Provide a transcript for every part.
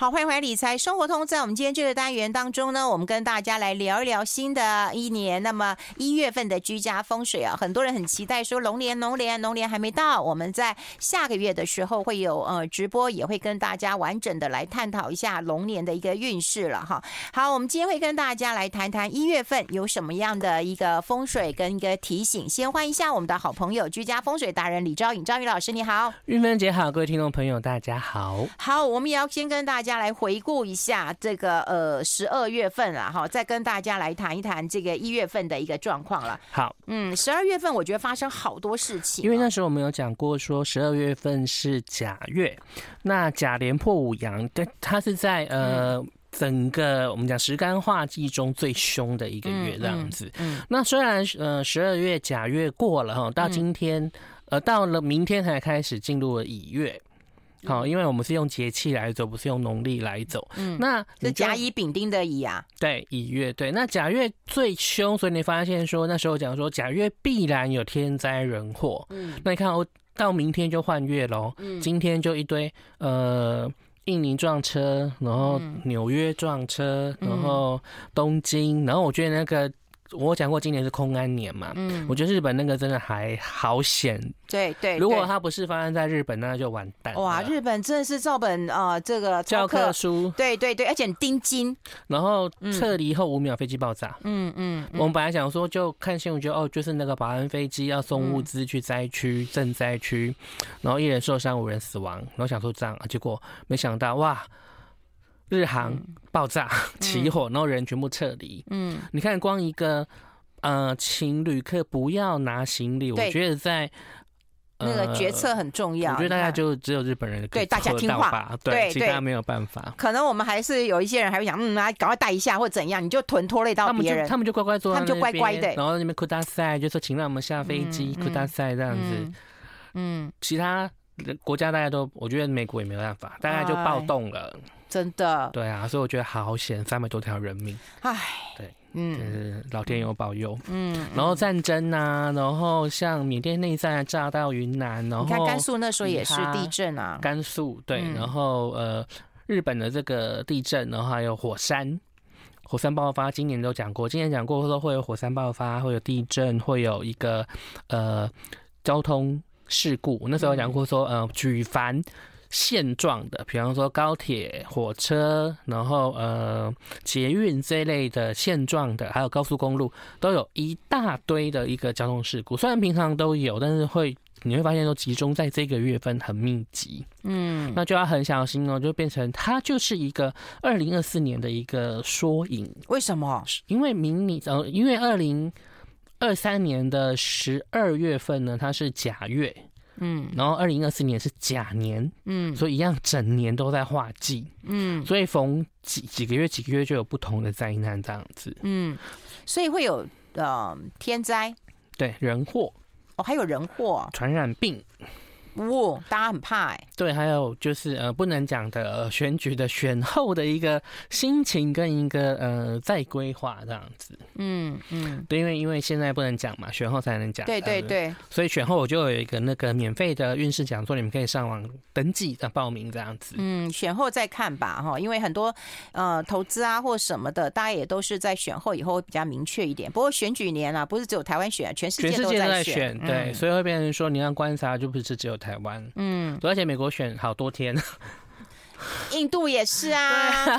好，欢迎回来理财生活通。在我们今天这个单元当中呢，我们跟大家来聊一聊新的一年。那么一月份的居家风水啊，很多人很期待说龙年，龙年，龙年还没到，我们在下个月的时候会有呃直播，也会跟大家完整的来探讨一下龙年的一个运势了哈。好，我们今天会跟大家来谈谈一月份有什么样的一个风水跟一个提醒。先欢迎一下我们的好朋友居家风水达人李昭颖，昭颖老师你好，玉芬姐好，各位听众朋友大家好。好，我们也要先跟大家。大家来回顾一下这个呃十二月份了哈，再跟大家来谈一谈这个一月份的一个状况了。好，嗯，十二月份我觉得发生好多事情，因为那时候我们有讲过说十二月份是甲月，那甲连破五阳，对，它是在呃整个我们讲十干化忌中最凶的一个月这样子。嗯，那虽然呃十二月甲月过了哈，到今天呃到了明天才开始进入了乙月。好，因为我们是用节气来走，不是用农历来走。嗯，那是甲乙丙丁的乙啊。对，乙月对。那甲月最凶，所以你发现说那时候讲说甲月必然有天灾人祸。嗯，那你看我到明天就换月喽。嗯，今天就一堆呃印尼撞车，然后纽约撞车，然后东京，然后我觉得那个。我讲过今年是空安年嘛，嗯，我觉得日本那个真的还好险，对对，如果它不是发生在日本，那就完蛋。哇，日本真的是照本啊、呃，这个教科书，对对对，而且钉金，然后撤离后五秒飞机爆炸，嗯嗯，我们本来想说就看新闻，就哦，就是那个保安飞机要送物资去灾区、赈灾区，然后一人受伤，五人死亡，然后想说这样，结果没想到哇。日航爆炸起火，然后人全部撤离。嗯，你看，光一个呃，请旅客不要拿行李，我觉得在那个决策很重要。我觉得大家就只有日本人对大家听话，对其他没有办法。可能我们还是有一些人还会想，嗯，来赶快带一下或怎样，你就囤拖累到别人，他们就乖乖坐，他们就乖乖的。然后那边哭大赛，就说请让我们下飞机，哭大赛这样子。嗯，其他国家大家都，我觉得美国也没有办法，大家就暴动了。真的，对啊，所以我觉得好险，三百多条人命，唉，对，嗯，就是老天有保佑，嗯，然后战争呐、啊，然后像缅甸内战炸到云南，然后你看甘肃那时候也是地震啊，甘肃对，然后呃，日本的这个地震，然后还有火山，火山爆发，今年都讲过，今年讲过说会有火山爆发，会有地震，会有一个呃交通事故，那时候讲过说呃举凡。现状的，比方说高铁、火车，然后呃捷运这一类的现状的，还有高速公路，都有一大堆的一个交通事故。虽然平常都有，但是会你会发现都集中在这个月份很密集。嗯，那就要很小心哦，就变成它就是一个二零二四年的一个缩影。为什么？因为明年呃，因为二零二三年的十二月份呢，它是甲月。嗯，然后二零二四年是甲年，嗯，所以一样整年都在化忌，嗯，所以逢几几个月几个月就有不同的灾难这样子，嗯，所以会有呃天灾，对，人祸，哦，还有人祸，传染病。哦，大家很怕哎、欸。对，还有就是呃，不能讲的、呃、选举的选后的一个心情跟一个呃再规划这样子。嗯嗯，对，因为因为现在不能讲嘛，选后才能讲。对对对、呃。所以选后我就有一个那个免费的运势讲座，你们可以上网登记的报名这样子。嗯，选后再看吧哈，因为很多呃投资啊或什么的，大家也都是在选后以后会比较明确一点。不过选举年啊，不是只有台湾选，全世界都在选。对，嗯、所以会变成说你要观察，就不是只有台。台湾，嗯，而且美国选好多天，印度也是啊，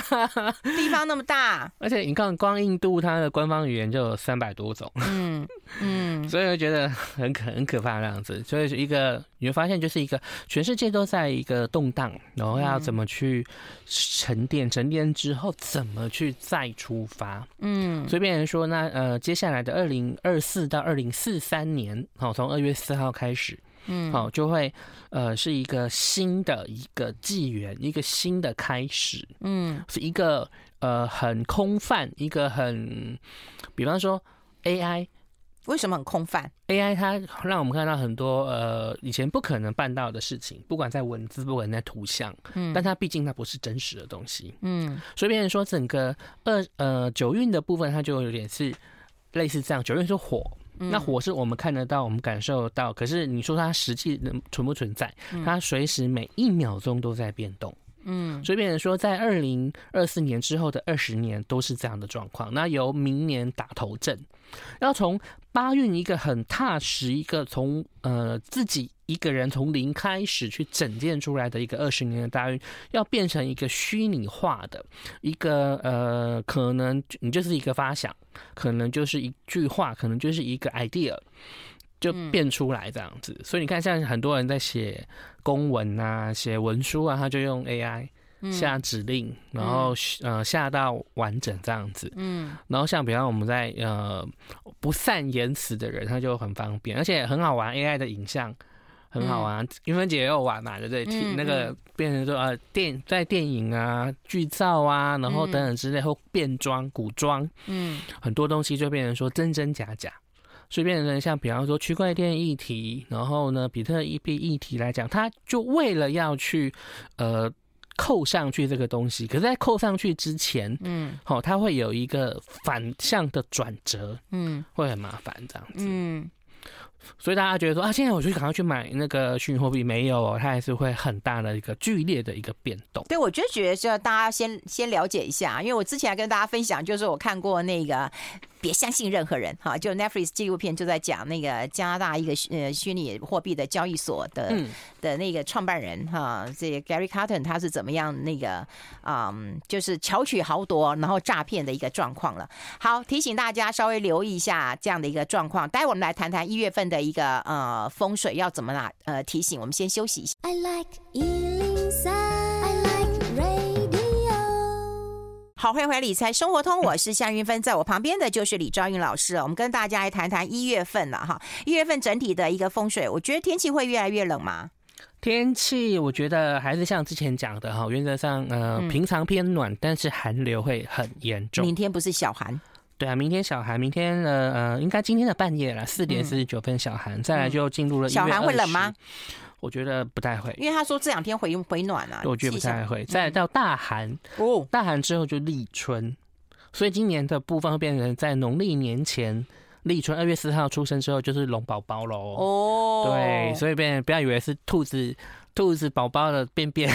地方那么大，而且你看，光印度它的官方语言就有三百多种，嗯嗯，所以我觉得很可很可怕那样子。所以一个你会发现，就是一个全世界都在一个动荡，然后要怎么去沉淀，沉淀之后怎么去再出发，嗯，所以变成说，那呃，接下来的二零二四到二零四三年，好，从二月四号开始。嗯，好，就会呃是一个新的一个纪元，一个新的开始。嗯，是一个呃很空泛，一个很，比方说 AI，为什么很空泛？AI 它让我们看到很多呃以前不可能办到的事情，不管在文字，不管在图像，嗯，但它毕竟它不是真实的东西，嗯，所以变成说整个二呃九运的部分，它就有点是类似这样，九运是火。那火是我们看得到，我们感受得到，可是你说它实际能存不存在？它随时每一秒钟都在变动。嗯，所以变成说，在二零二四年之后的二十年都是这样的状况。那由明年打头阵，要从八运一个很踏实，一个从呃自己一个人从零开始去整建出来的一个二十年的大运，要变成一个虚拟化的一个呃，可能你就是一个发想，可能就是一句话，可能就是一个 idea。就变出来这样子，嗯、所以你看，像很多人在写公文啊、写文书啊，他就用 AI 下指令，嗯、然后呃下到完整这样子。嗯，然后像比方我们在呃不善言辞的人，他就很方便，而且很好玩。AI 的影像很好玩，韵芬、嗯、姐也有玩嘛，对不对？嗯、那个变成说呃电在电影啊、剧照啊，然后等等之类，或变装、古装，嗯，很多东西就变成说真真假假。所以变成像比方说区块链议题，然后呢，比特币议题来讲，他就为了要去呃扣上去这个东西，可是，在扣上去之前，嗯，好，它会有一个反向的转折，嗯，会很麻烦这样子，嗯。所以大家觉得说啊，现在我就赶快去买那个虚拟货币，没有，它还是会很大的一个剧烈的一个变动。对，我就觉得就要大家先先了解一下，因为我之前还跟大家分享，就是我看过那个。别相信任何人，哈！就 Netflix 纪录片就在讲那个加拿大一个呃虚拟货币的交易所的、嗯、的那个创办人，哈，这 Gary Carton 他是怎么样那个嗯，就是巧取豪夺，然后诈骗的一个状况了。好，提醒大家稍微留意一下这样的一个状况。待会我们来谈谈一月份的一个呃风水要怎么啦？呃，提醒我们先休息一下。I like 好，欢迎回来理财生活通，我是夏云芬，在我旁边的就是李昭云老师。我们跟大家来谈谈一月份了哈，一月份整体的一个风水，我觉得天气会越来越冷吗？天气我觉得还是像之前讲的哈，原则上呃平常偏暖，但是寒流会很严重。明天不是小寒？对啊，明天小寒，明天呃呃应该今天的半夜了，四点四十九分小寒，再来就进入了。小寒会冷吗？我觉得不太会，因为他说这两天回回暖啊。我觉得不太会。再到大寒哦，大寒之后就立春，所以今年的部分会变成在农历年前立春，二月四号出生之后就是龙宝宝喽。哦，对，所以变不要以为是兔子。兔子宝宝的便便，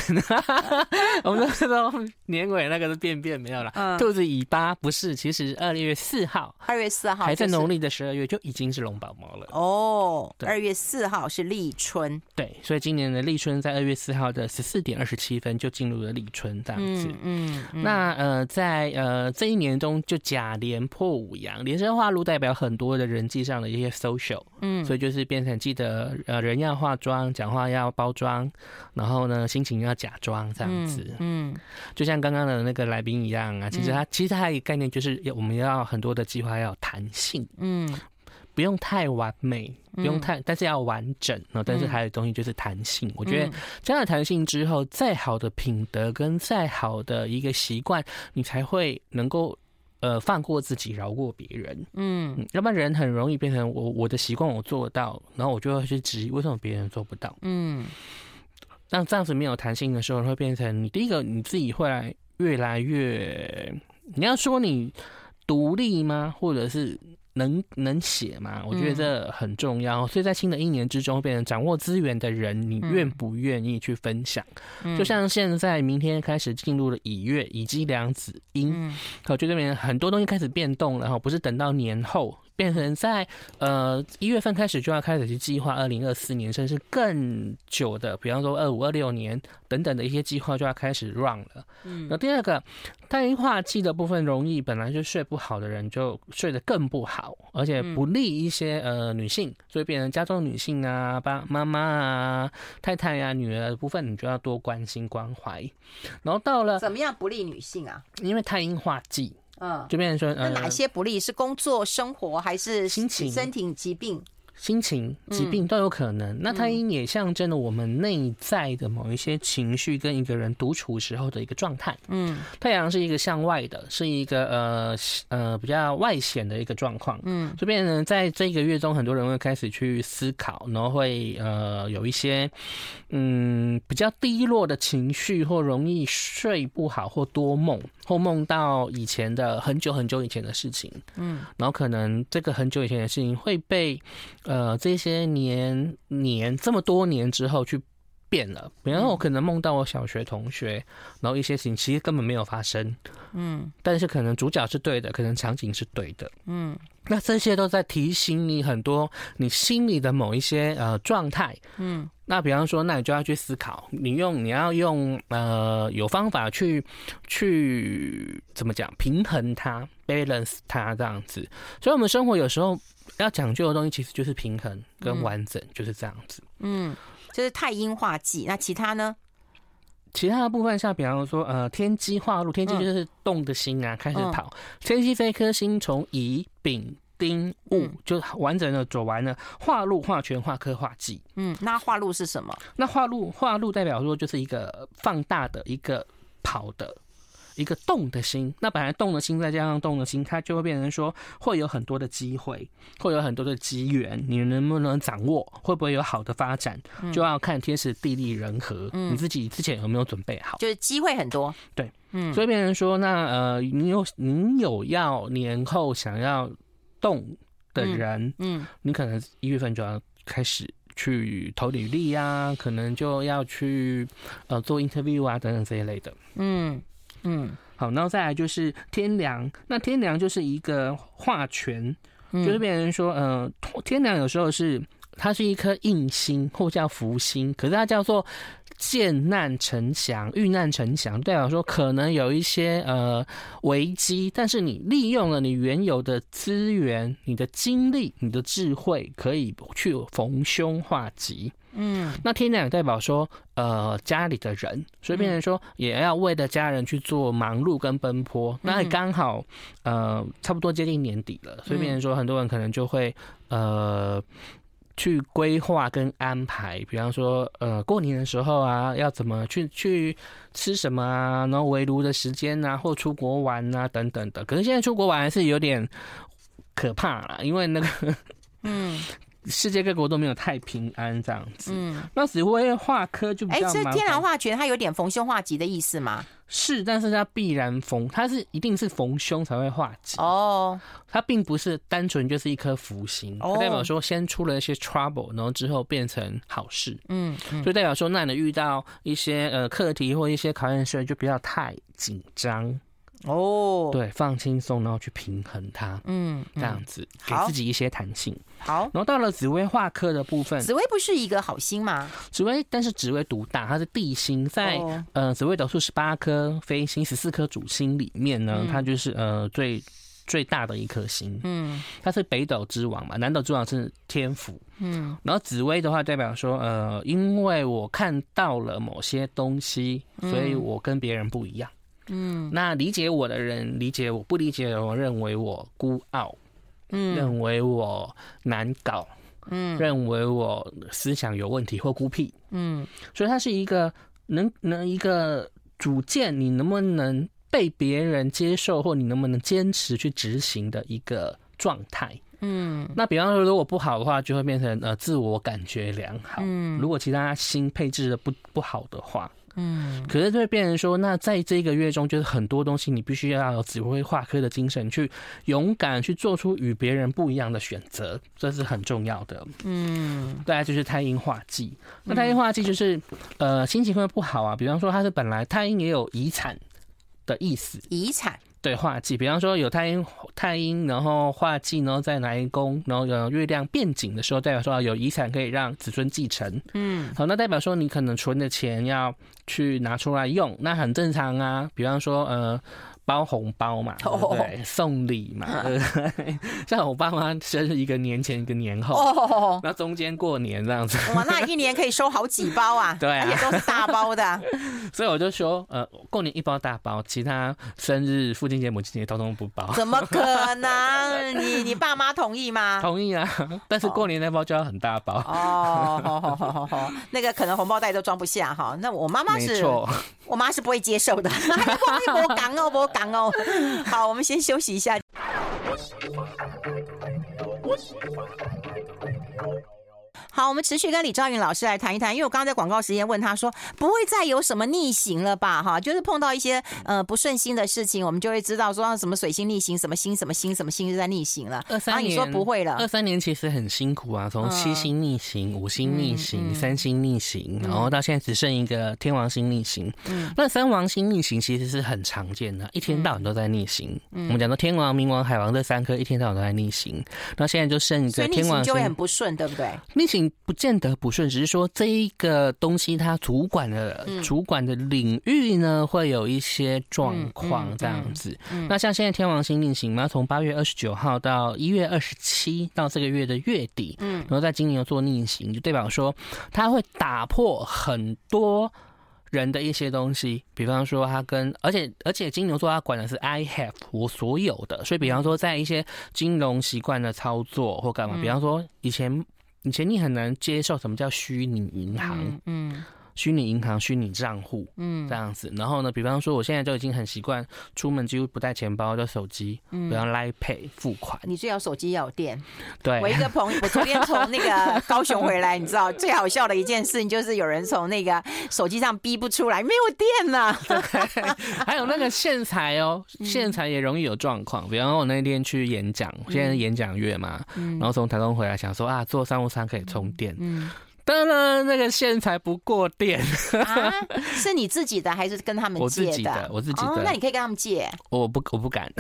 我们都知道年尾那个是便便没有了。嗯，兔子尾巴不是，其实二月四号，二月四号还在农历的十二月就已经是龙宝宝了。哦，二月四号是立春，对，所以今年的立春在二月四号的十四点二十七分就进入了立春这样子。嗯，嗯，那呃，在呃这一年中就甲连破五阳，连生化禄代表很多的人际上的一些 social，嗯，所以就是变成记得呃人要化妆，讲话要包装。然后呢，心情要假装这样子，嗯，嗯，就像刚刚的那个来宾一样啊。其实他、嗯、其实他一个概念就是要我们要很多的计划要有弹性，嗯，不用太完美，不用太，嗯、但是要完整。但是还有东西就是弹性。嗯、我觉得这样的弹性之后，再好的品德跟再好的一个习惯，你才会能够。呃，放过自己，饶过别人，嗯，要不然人很容易变成我我的习惯我做得到，然后我就会去质疑为什么别人做不到，嗯，那这样子没有弹性的时候，会变成你第一个你自己会来越来越，你要说你独立吗？或者是？能能写吗？我觉得这很重要，所以在新的一年之中，变成掌握资源的人，你愿不愿意去分享？就像现在，明天开始进入了乙月，乙机梁子阴，我觉得这边很多东西开始变动了哈，不是等到年后。变成在呃一月份开始就要开始去计划二零二四年，甚至更久的，比方说二五二六年等等的一些计划就要开始 run 了。嗯，那第二个太阴化忌的部分，容易本来就睡不好的人就睡得更不好，而且不利一些呃女性，所以变成家中女性啊、爸妈妈啊、太太呀、啊、女儿的部分，你就要多关心关怀。然后到了怎么样不利女性啊？因为太阴化忌。嗯，就变成说，呃，那哪些不利？是工作、生活，还是心情、身体疾病？心情、疾病都有可能。嗯、那太阴也象征了我们内在的某一些情绪，跟一个人独处时候的一个状态。嗯，太阳是一个向外的，是一个呃呃比较外显的一个状况。嗯，所以变成在这个月中，很多人会开始去思考，然后会呃有一些嗯比较低落的情绪，或容易睡不好，或多梦，或梦到以前的很久很久以前的事情。嗯，然后可能这个很久以前的事情会被。呃，这些年年这么多年之后去变了。比方说，我可能梦到我小学同学，然后一些事情其实根本没有发生，嗯，但是可能主角是对的，可能场景是对的，嗯，那这些都在提醒你很多你心里的某一些呃状态，嗯，那比方说，那你就要去思考，你用你要用呃有方法去去怎么讲平衡它，balance 它这样子。所以，我们生活有时候要讲究的东西，其实就是平衡跟完整，就是这样子，嗯。就是太阴化忌，那其他呢？其他的部分像比方说，呃，天机化禄，天机就是动的心啊，嗯、开始跑。天机飞颗星从乙丙丁戊，嗯、就完整的走完了。化禄化权化科化忌。嗯，那化禄是什么？那化禄化禄代表说就是一个放大的一个跑的。一个动的心，那本来动的心再加上动的心，它就会变成说会有很多的机会，会有很多的机缘，你能不能掌握，会不会有好的发展，就要看天时地利人和，嗯、你自己之前有没有准备好。就是机会很多，对，嗯，所以变成说，那呃，你有你有要年后想要动的人，嗯，嗯。你可能一月份就要开始去投履历啊，可能就要去呃做 interview 啊等等这一类的，嗯。嗯，好，然后再来就是天梁，那天梁就是一个化权，嗯、就是变成说，呃，天梁有时候是它是一颗印星或叫福星，可是它叫做见难成祥，遇难成祥，代表说可能有一些呃危机，但是你利用了你原有的资源、你的精力、你的智慧，可以去逢凶化吉。嗯，那天亮也代表说，呃，家里的人，所以变成说也要为了家人去做忙碌跟奔波。那刚好，呃，差不多接近年底了，所以变成说很多人可能就会呃去规划跟安排，比方说呃过年的时候啊，要怎么去去吃什么啊，然后围炉的时间啊，或出国玩啊等等的。可是现在出国玩还是有点可怕啦，因为那个嗯。世界各国都没有太平安这样子，嗯，那紫微化科就哎、欸，这天然化权，它有点逢凶化吉的意思吗？是，但是它必然逢，它是一定是逢凶才会化吉。哦，它并不是单纯就是一颗福星，它代表说先出了一些 trouble，然后之后变成好事，嗯，嗯，就代表说那你遇到一些呃课题或一些考验的时候就不要太紧张。哦，对，放轻松，然后去平衡它，嗯，这样子给自己一些弹性。好，然后到了紫薇化科的部分，紫薇不是一个好星吗？紫薇，但是紫薇独大，它是地星，在、哦、呃紫薇斗数十八颗飞星、十四颗主星里面呢，嗯、它就是呃最最大的一颗星。嗯，它是北斗之王嘛，南斗之王是天府。嗯，然后紫薇的话代表说，呃，因为我看到了某些东西，所以我跟别人不一样。嗯，那理解我的人理解我，不理解的我认为我孤傲，嗯，认为我难搞，嗯，认为我思想有问题或孤僻，嗯，所以它是一个能能一个主见，你能不能被别人接受，或你能不能坚持去执行的一个状态，嗯，那比方说如果不好的话，就会变成呃自我感觉良好，嗯，如果其他心配置的不不好的话。嗯，可是就会变成说，那在这一个月中，就是很多东西你必须要有指挥化科的精神，去勇敢去做出与别人不一样的选择，这是很重要的。嗯，再来就是太阴化忌，那太阴化忌就是呃心情会不好啊，比方说它是本来太阴也有遗产的意思，遗产。对，化忌，比方说有太阴，太阴，然后化忌，然后再来一宫，然后有月亮变紧的时候，代表说有遗产可以让子孙继承。嗯，好，那代表说你可能存的钱要去拿出来用，那很正常啊。比方说，呃。包红包嘛，对不对？送礼嘛，对不对？像我爸妈生日一个年前一个年后，那中间过年这样子，哇，那一年可以收好几包啊，对啊，而且都是大包的。所以我就说，呃，过年一包大包，其他生日、父亲节、母亲节通通不包。怎么可能？你你爸妈同意吗？同意啊，但是过年那包就要很大包。哦，好好好好好，那个可能红包袋都装不下哈。那我妈妈是，我妈是不会接受的。我讲哦，我。讲哦，好，我们先休息一下。好，我们持续跟李昭云老师来谈一谈，因为我刚刚在广告时间问他说，不会再有什么逆行了吧？哈，就是碰到一些呃不顺心的事情，我们就会知道说什么水星逆行，什么星什么星什么星是在逆行了。二三年你说不会了，二三年其实很辛苦啊，从七星逆行、嗯、五星逆行、嗯、三星逆行，然后到现在只剩一个天王星逆行。嗯，那三王星逆行其实是很常见的，一天到晚都在逆行。嗯，我们讲到天王、冥王、海王这三颗，一天到晚都在逆行。那现在就剩一个天王星，就会很不顺，对不对？逆行不见得不顺，只是说这一个东西它主管的、嗯、主管的领域呢，会有一些状况这样子。嗯嗯嗯、那像现在天王星逆行嘛，从八月二十九号到一月二十七，到这个月的月底，嗯，然后在金牛座逆行，就代表说它会打破很多人的一些东西，比方说他跟，而且而且金牛座他管的是 I have 我所有的，所以比方说在一些金融习惯的操作或干嘛，比方说以前以前你很难接受什么叫虚拟银行，嗯。虚拟银行、虚拟账户，嗯，这样子。然后呢，比方说，我现在就已经很习惯出门几乎不带钱包，就手机，嗯，比方 Line Pay 付款。你最好手机要有电。对，我一个朋友，我昨天从那个高雄回来，你知道最好笑的一件事情就是有人从那个手机上逼不出来，没有电 了。还有那个线材哦，线材也容易有状况。比方说，我那天去演讲，现在是演讲月嘛，然后从台东回来，想说啊，坐商务舱可以充电，嗯。当然，那个线材不过电啊？是你自己的还是跟他们借的？我自己的，我自己的。哦，那你可以跟他们借。我不，我不敢。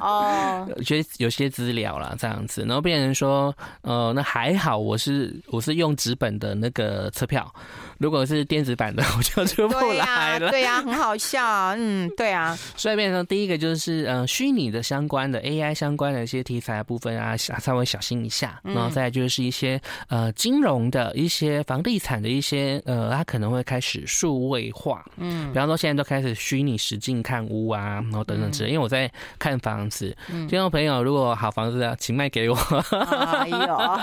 哦，有些有些资料啦，这样子，然后变成说，呃，那还好，我是我是用纸本的那个车票。如果是电子版的，我就出不来了。对呀、啊，很好笑。嗯，对啊。所以变成第一个就是呃虚拟的相关的 AI 相关的一些题材的部分啊，稍微小心一下。然后再来就是一些呃金融的一些房地产的一些呃，它可能会开始数位化。嗯，比方说现在都开始虚拟实境看屋啊，然后等等之类。因为我在看房子，听众朋友如果好房子啊，请卖给我。哎呦，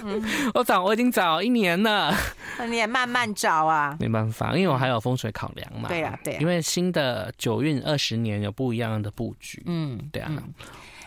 我找我已经找一年了。你也慢慢找啊，没办法，因为我还有风水考量嘛。对呀，对。因为新的九运二十年有不一样的布局。嗯，对啊。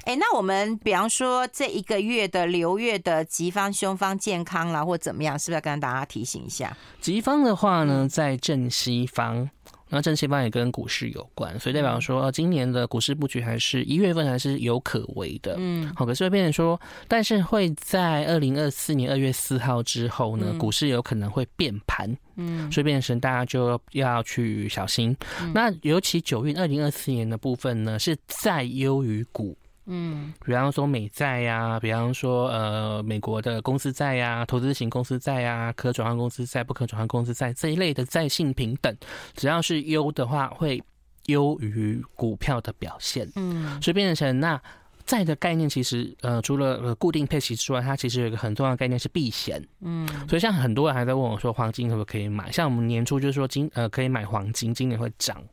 哎，那我们比方说这一个月的流月的吉方、凶方、健康啦，或怎么样，是不是要跟大家提醒一下？吉方的话呢，在正西方。那正西方也跟股市有关，所以代表说，今年的股市布局还是一月份还是有可为的。嗯，好，可是会变成说，但是会在二零二四年二月四号之后呢，股市有可能会变盘。嗯，所以变成大家就要去小心。那尤其九运二零二四年的部分呢，是再优于股。嗯，比方说美债呀，比方说呃美国的公司债呀，投资型公司债呀，可转换公司债、不可转换公司债这一类的债性平等，只要是优的话，会优于股票的表现。嗯，所以变成那债的概念，其实呃除了呃固定配息之外，它其实有一个很重要的概念是避险。嗯，所以像很多人还在问我说，黄金可不可以买？像我们年初就是说金呃可以买黄金，今年会涨。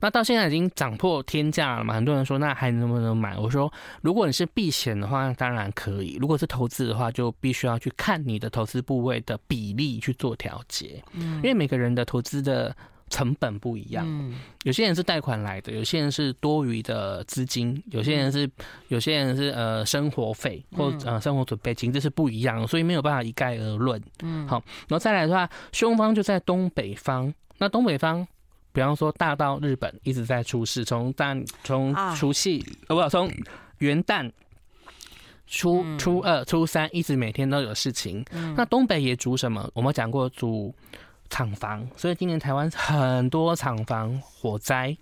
那到现在已经涨破天价了嘛？很多人说，那还能不能买？我说，如果你是避险的话，当然可以；如果是投资的话，就必须要去看你的投资部位的比例去做调节。嗯，因为每个人的投资的成本不一样。嗯，有些人是贷款来的，有些人是多余的资金，有些人是有些人是呃生活费或呃生活准备金，这是不一样，所以没有办法一概而论。嗯，好，然后再来的话，凶方就在东北方。那东北方。比方说，大到日本一直在出事，从大从除夕呃不，从元旦初初二、初三一直每天都有事情。那东北也煮什么？我们讲过煮厂房，所以今年台湾很多厂房火灾，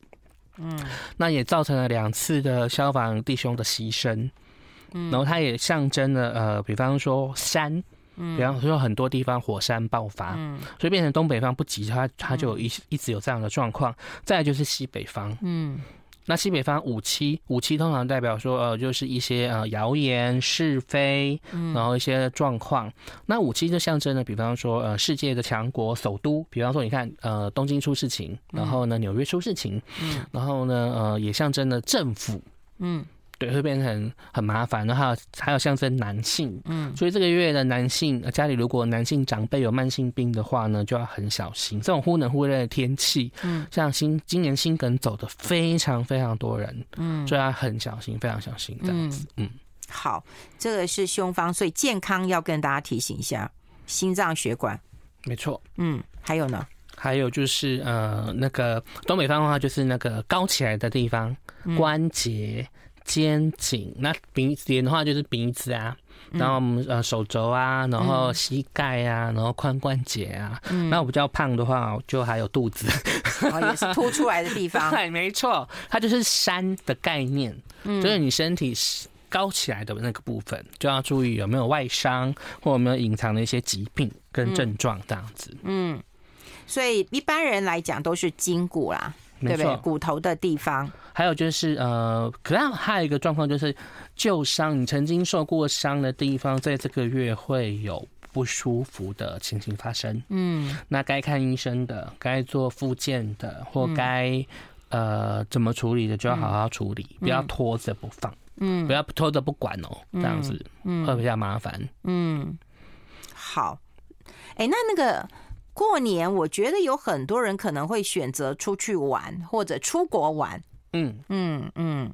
嗯，那也造成了两次的消防弟兄的牺牲，嗯然后它也象征了呃，比方说山。比方说很多地方火山爆发，嗯，所以变成东北方不急，它它就有一一直有这样的状况。再来就是西北方，嗯，那西北方五七五七通常代表说呃就是一些呃谣言是非，然后一些状况。那五七就象征了，比方说呃世界的强国首都，比方说你看呃东京出事情，然后呢纽约出事情，嗯，然后呢呃也象征了政府，嗯。对，会变成很麻烦，然后还有象征男性，嗯，所以这个月的男性家里如果男性长辈有慢性病的话呢，就要很小心。这种忽冷忽热的天气，嗯，像心今年心梗走的非常非常多人，嗯，所以要很小心，非常小心这样子，嗯。好，这个是胸方，所以健康要跟大家提醒一下，心脏血管。没错。嗯，还有呢？还有就是呃，那个东北方的话，就是那个高起来的地方，关节、肩颈。那鼻脸的话，就是鼻子啊。然后我们呃手肘啊，然后膝盖啊，然后髋关节啊。嗯。那我比较胖的话，就还有肚子。哦，也是 凸出来的地方。对，没错，它就是山的概念。嗯。就是你身体高起来的那个部分，就要注意有没有外伤，或有没有隐藏的一些疾病跟症状这样子。嗯。所以一般人来讲都是筋骨啦，对不对？骨头的地方。还有就是呃，可能还有一个状况就是旧伤，你曾经受过伤的地方，在这个月会有不舒服的情形发生。嗯，那该看医生的，该做复健的，或该呃怎么处理的，就要好好处理，不要拖着不放。嗯，不要拖着不管哦，这样子会比较麻烦。嗯，好。哎，那那个。过年，我觉得有很多人可能会选择出去玩或者出国玩。嗯嗯嗯，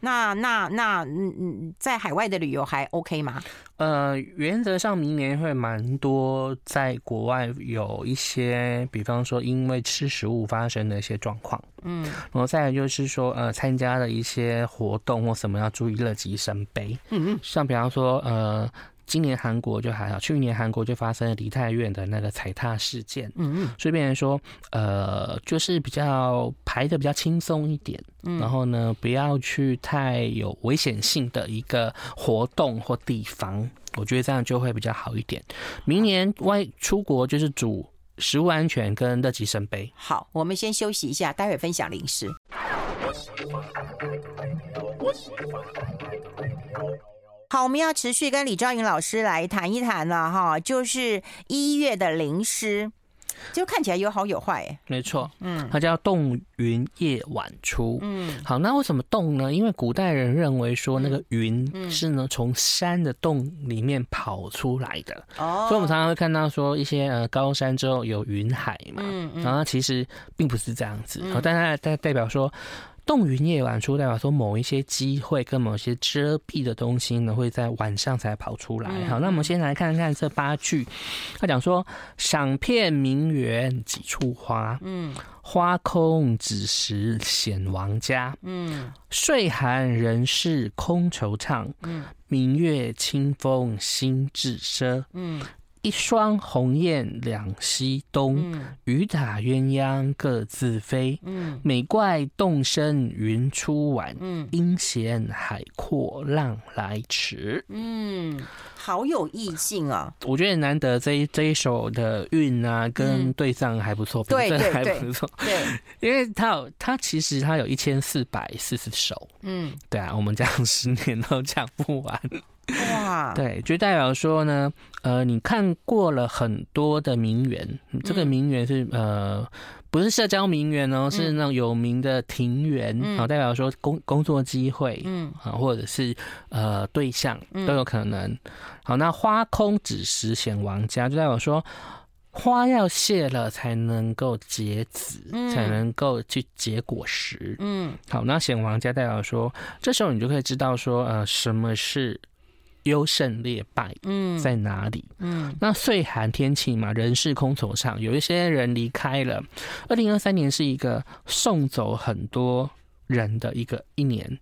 那那那嗯嗯，在海外的旅游还 OK 吗？呃，原则上明年会蛮多在国外有一些，比方说因为吃食物发生的一些状况。嗯，然后再来就是说，呃，参加的一些活动或什么要注意乐极生悲。嗯嗯，像比方说，呃。今年韩国就还好，去年韩国就发生了梨泰院的那个踩踏事件。嗯嗯，所以变成说，呃，就是比较排的比较轻松一点。嗯，然后呢，不要去太有危险性的一个活动或地方，我觉得这样就会比较好一点。明年外出国就是主食物安全跟乐极生悲。好，我们先休息一下，待会分享零食。好，我们要持续跟李昭颖老师来谈一谈了哈，就是一月的灵狮，就看起来有好有坏哎。没错，嗯，它叫动云夜晚出，嗯，好，那为什么动呢？因为古代人认为说那个云是呢从山的洞里面跑出来的，哦，所以我们常常会看到说一些呃高山之后有云海嘛，嗯嗯，然后其实并不是这样子，好，但它代代表说。动云夜晚出，代表说某一些机会跟某些遮蔽的东西呢，会在晚上才跑出来。好，那我们先来看看这八句。他讲说：赏片名园几处花，嗯，花空只时显王家，嗯，岁寒人事空惆怅，嗯，明月清风心自奢，嗯。一双鸿雁两西东，雨打鸳鸯各自飞。嗯，美怪动身云出晚，嗯，阴险海阔浪来迟。嗯，好有意境啊！我觉得难得这一这一首的韵啊，跟对仗还不错，对对对，还不错。对，因为它有它其实它有一千四百四十首。嗯，对啊，我们讲十年都讲不完。哇，对，就代表说呢，呃，你看过了很多的名媛，这个名媛是呃，不是社交名媛哦，是那种有名的庭园，好，代表说工工作机会，嗯，啊，或者是呃对象都有可能。好，那花空子时显王家，就代表说花要谢了才能够结籽，才能够去结果实。嗯，好，那显王家代表说，这时候你就可以知道说，呃，什么是。优胜劣败，嗯，在哪里？嗯，那岁寒天气嘛，人事空惆怅，有一些人离开了。二零二三年是一个送走很多人的一个一年，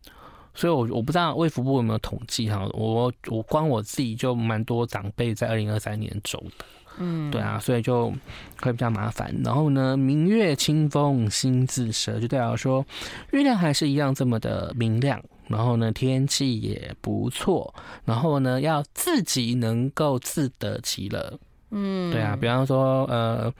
所以我我不知道卫福部有没有统计哈，我我光我自己就蛮多长辈在二零二三年走的，嗯，对啊，所以就会比较麻烦。然后呢，明月清风心自舍，就代表说月亮还是一样这么的明亮。然后呢，天气也不错。然后呢，要自己能够自得其乐。嗯，对啊，比方说，呃。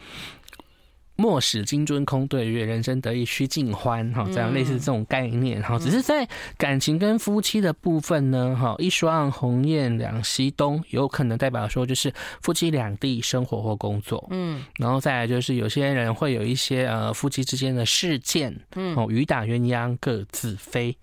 莫使金樽空对月，人生得意须尽欢。哈，这样类似这种概念。哈，只是在感情跟夫妻的部分呢，哈，一双鸿雁两西东，有可能代表说就是夫妻两地生活或工作。嗯，然后再来就是有些人会有一些呃夫妻之间的事件。嗯，哦，雨打鸳鸯各自飞，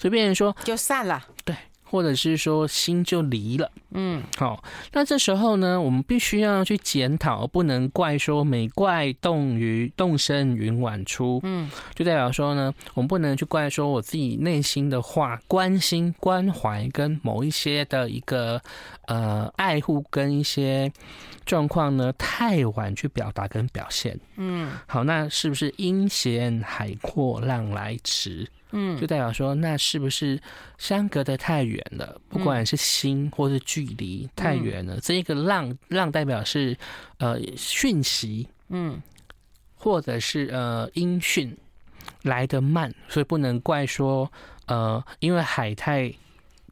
所以变成说就散了。对，或者是说心就离了。嗯，好，那这时候呢，我们必须要去检讨，不能怪说每怪动于动身云晚出，嗯，就代表说呢，我们不能去怪说我自己内心的话，关心、关怀跟某一些的一个呃爱护跟一些状况呢，太晚去表达跟表现，嗯，好，那是不是阴险海阔浪来迟？嗯，就代表说，那是不是相隔的太远了？不管是心或是距离太远了，嗯、这一个浪浪代表是呃讯息，嗯，或者是呃音讯来得慢，所以不能怪说呃因为海太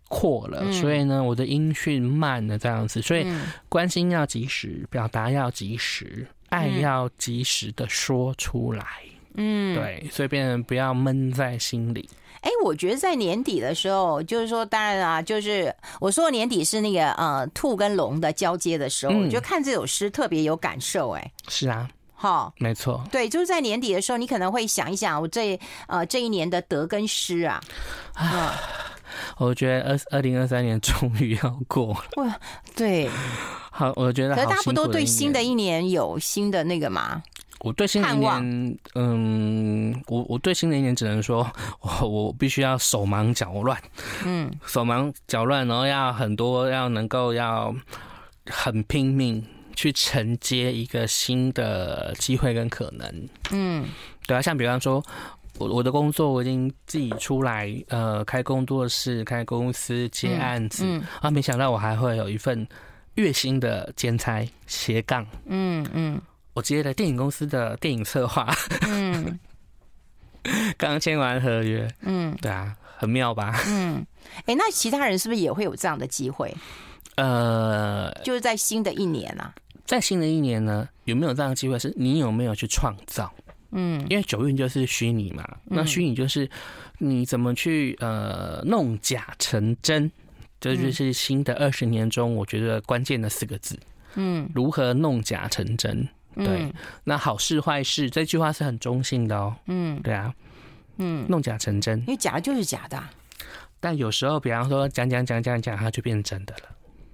阔了，嗯、所以呢我的音讯慢了这样子。所以关心要及时，表达要及时，爱要及时的说出来。嗯，对，所以变成不要闷在心里。哎、欸，我觉得在年底的时候，就是说，当然啊，就是我说年底是那个呃兔跟龙的交接的时候，我觉得看这首诗特别有感受。哎，是啊，好，没错，对，就是在年底的时候，你可能会想一想，我这呃这一年的得跟失啊。啊，我觉得二二零二三年终于要过了。哇，对，好，我觉得，可是大家不都对新的一年有新的那个吗？我对新的一年，嗯，我我对新的一年只能说，我我必须要手忙脚乱，嗯，手忙脚乱，然后要很多，要能够要很拼命去承接一个新的机会跟可能，嗯，对啊，像比方说，我我的工作我已经自己出来，呃，开工作室、开公司、接案子，嗯，啊，没想到我还会有一份月薪的兼差斜杠，嗯嗯。我接了电影公司的电影策划，嗯，刚签完合约，嗯，对啊，很妙吧？嗯，哎、欸，那其他人是不是也会有这样的机会？呃，就是在新的一年啊，在新的一年呢，有没有这样的机会？是你有没有去创造？嗯，因为九运就是虚拟嘛，那虚拟就是你怎么去呃弄假成真，这就，就是新的二十年中，我觉得关键的四个字，嗯，如何弄假成真。对，那好事坏事这句话是很中性的哦。嗯，对啊，嗯，弄假成真，因为假的就是假的。但有时候，比方说讲讲讲讲讲，它就变成真的了。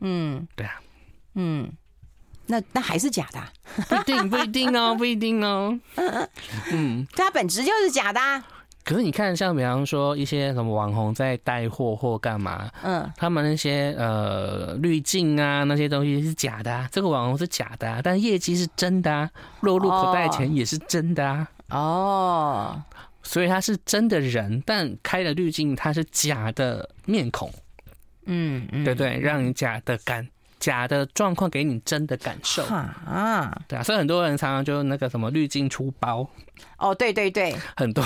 嗯，对啊，嗯，那那还是假的？不一定，不一定哦，不一定哦。嗯，它本质就是假的。可是你看，像比方说一些什么网红在带货或干嘛，嗯，他们那些呃滤镜啊那些东西是假的啊，这个网红是假的啊，但业绩是真的啊，落入口袋钱也是真的啊，哦，所以他是真的人，但开了滤镜他是假的面孔，嗯，嗯，对对，让你假的感。假的状况给你真的感受。啊，对啊，所以很多人常常就那个什么滤镜出包哦，对对对，很多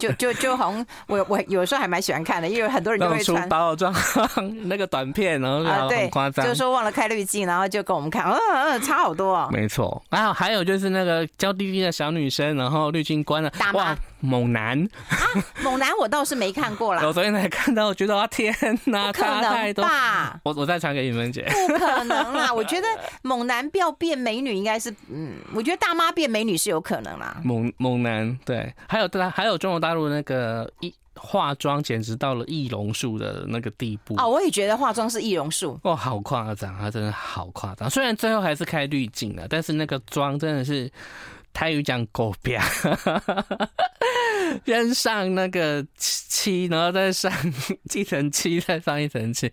就就就好像我我有时候还蛮喜欢看的，因为很多人就会出包装 那个短片，然后啊对，夸张，就是说忘了开滤镜，然后就跟我们看，嗯嗯，差好多哦，没错，然后还有就是那个娇滴滴的小女生，然后滤镜关了，大妈猛男。啊，猛男我倒是没看过啦，我昨天才看到，我觉得啊天哪，可能吧，我我再传给你们姐。不可能啦，我觉得猛男要变美女应该是，嗯，我觉得大妈变美女是有可能啦。猛猛男对，还有大还有中国大陆那个一化妆简直到了易容术的那个地步哦，我也觉得化妆是易容术哦，好夸张他，真的好夸张。虽然最后还是开滤镜了，但是那个妆真的是台语讲狗变。先上那个漆，然后再上 一层漆，再上一层漆，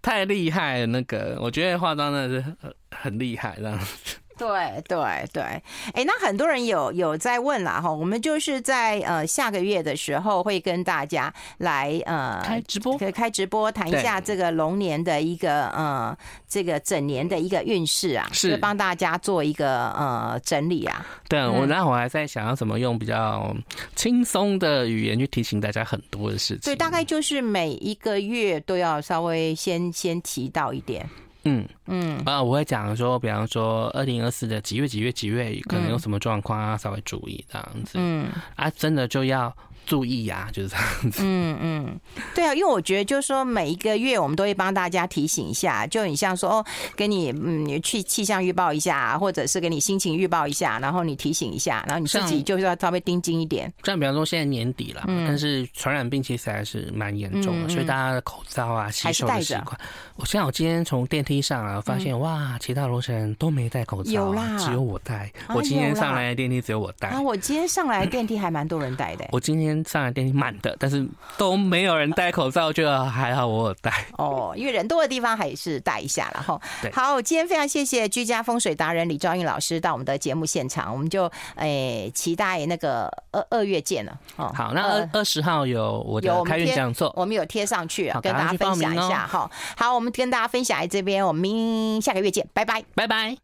太厉害了。那个我觉得化妆真的是很很厉害，这样子。对对对，哎，那很多人有有在问啦哈，我们就是在呃下个月的时候会跟大家来呃开直播，可以开直播谈一下这个龙年的一个呃这个整年的一个运势啊，是帮大家做一个呃整理啊。对，我然后我还在想要怎么用比较轻松的语言去提醒大家很多的事情。对，大概就是每一个月都要稍微先先提到一点。嗯嗯啊，我会讲说，比方说二零二四的几月几月几月可能有什么状况啊，稍微注意这样子。嗯啊，真的就要注意呀、啊，就是这样子。嗯嗯，对啊，因为我觉得就是说每一个月我们都会帮大家提醒一下，就你像说哦，给你嗯你去气象预报一下，或者是给你心情预报一下，然后你提醒一下，然后你自己就是要稍微盯紧一点。像比方说现在年底了，嗯、但是传染病其实还是蛮严重的，嗯嗯、所以大家的口罩啊、洗手的习惯。我像我今天从电梯上啊，发现、嗯、哇，其他楼层都没戴口罩，有啦，只有我戴。我今天上来的电梯只有我戴。啊，我今天上来的电梯还蛮多人戴的。我今天上来电梯满的，但是都没有人戴口罩，就还好我有戴。哦，因为人多的地方还是戴一下，然后对。好，今天非常谢谢居家风水达人李昭运老师到我们的节目现场，我们就诶、欸、期待那个二二月见了。哦，好，那二二十号有我的开运讲座，我们有贴上去，跟大家分享一下。哈，好，我们跟大家分享在这边，我们下个月见，拜拜，拜拜。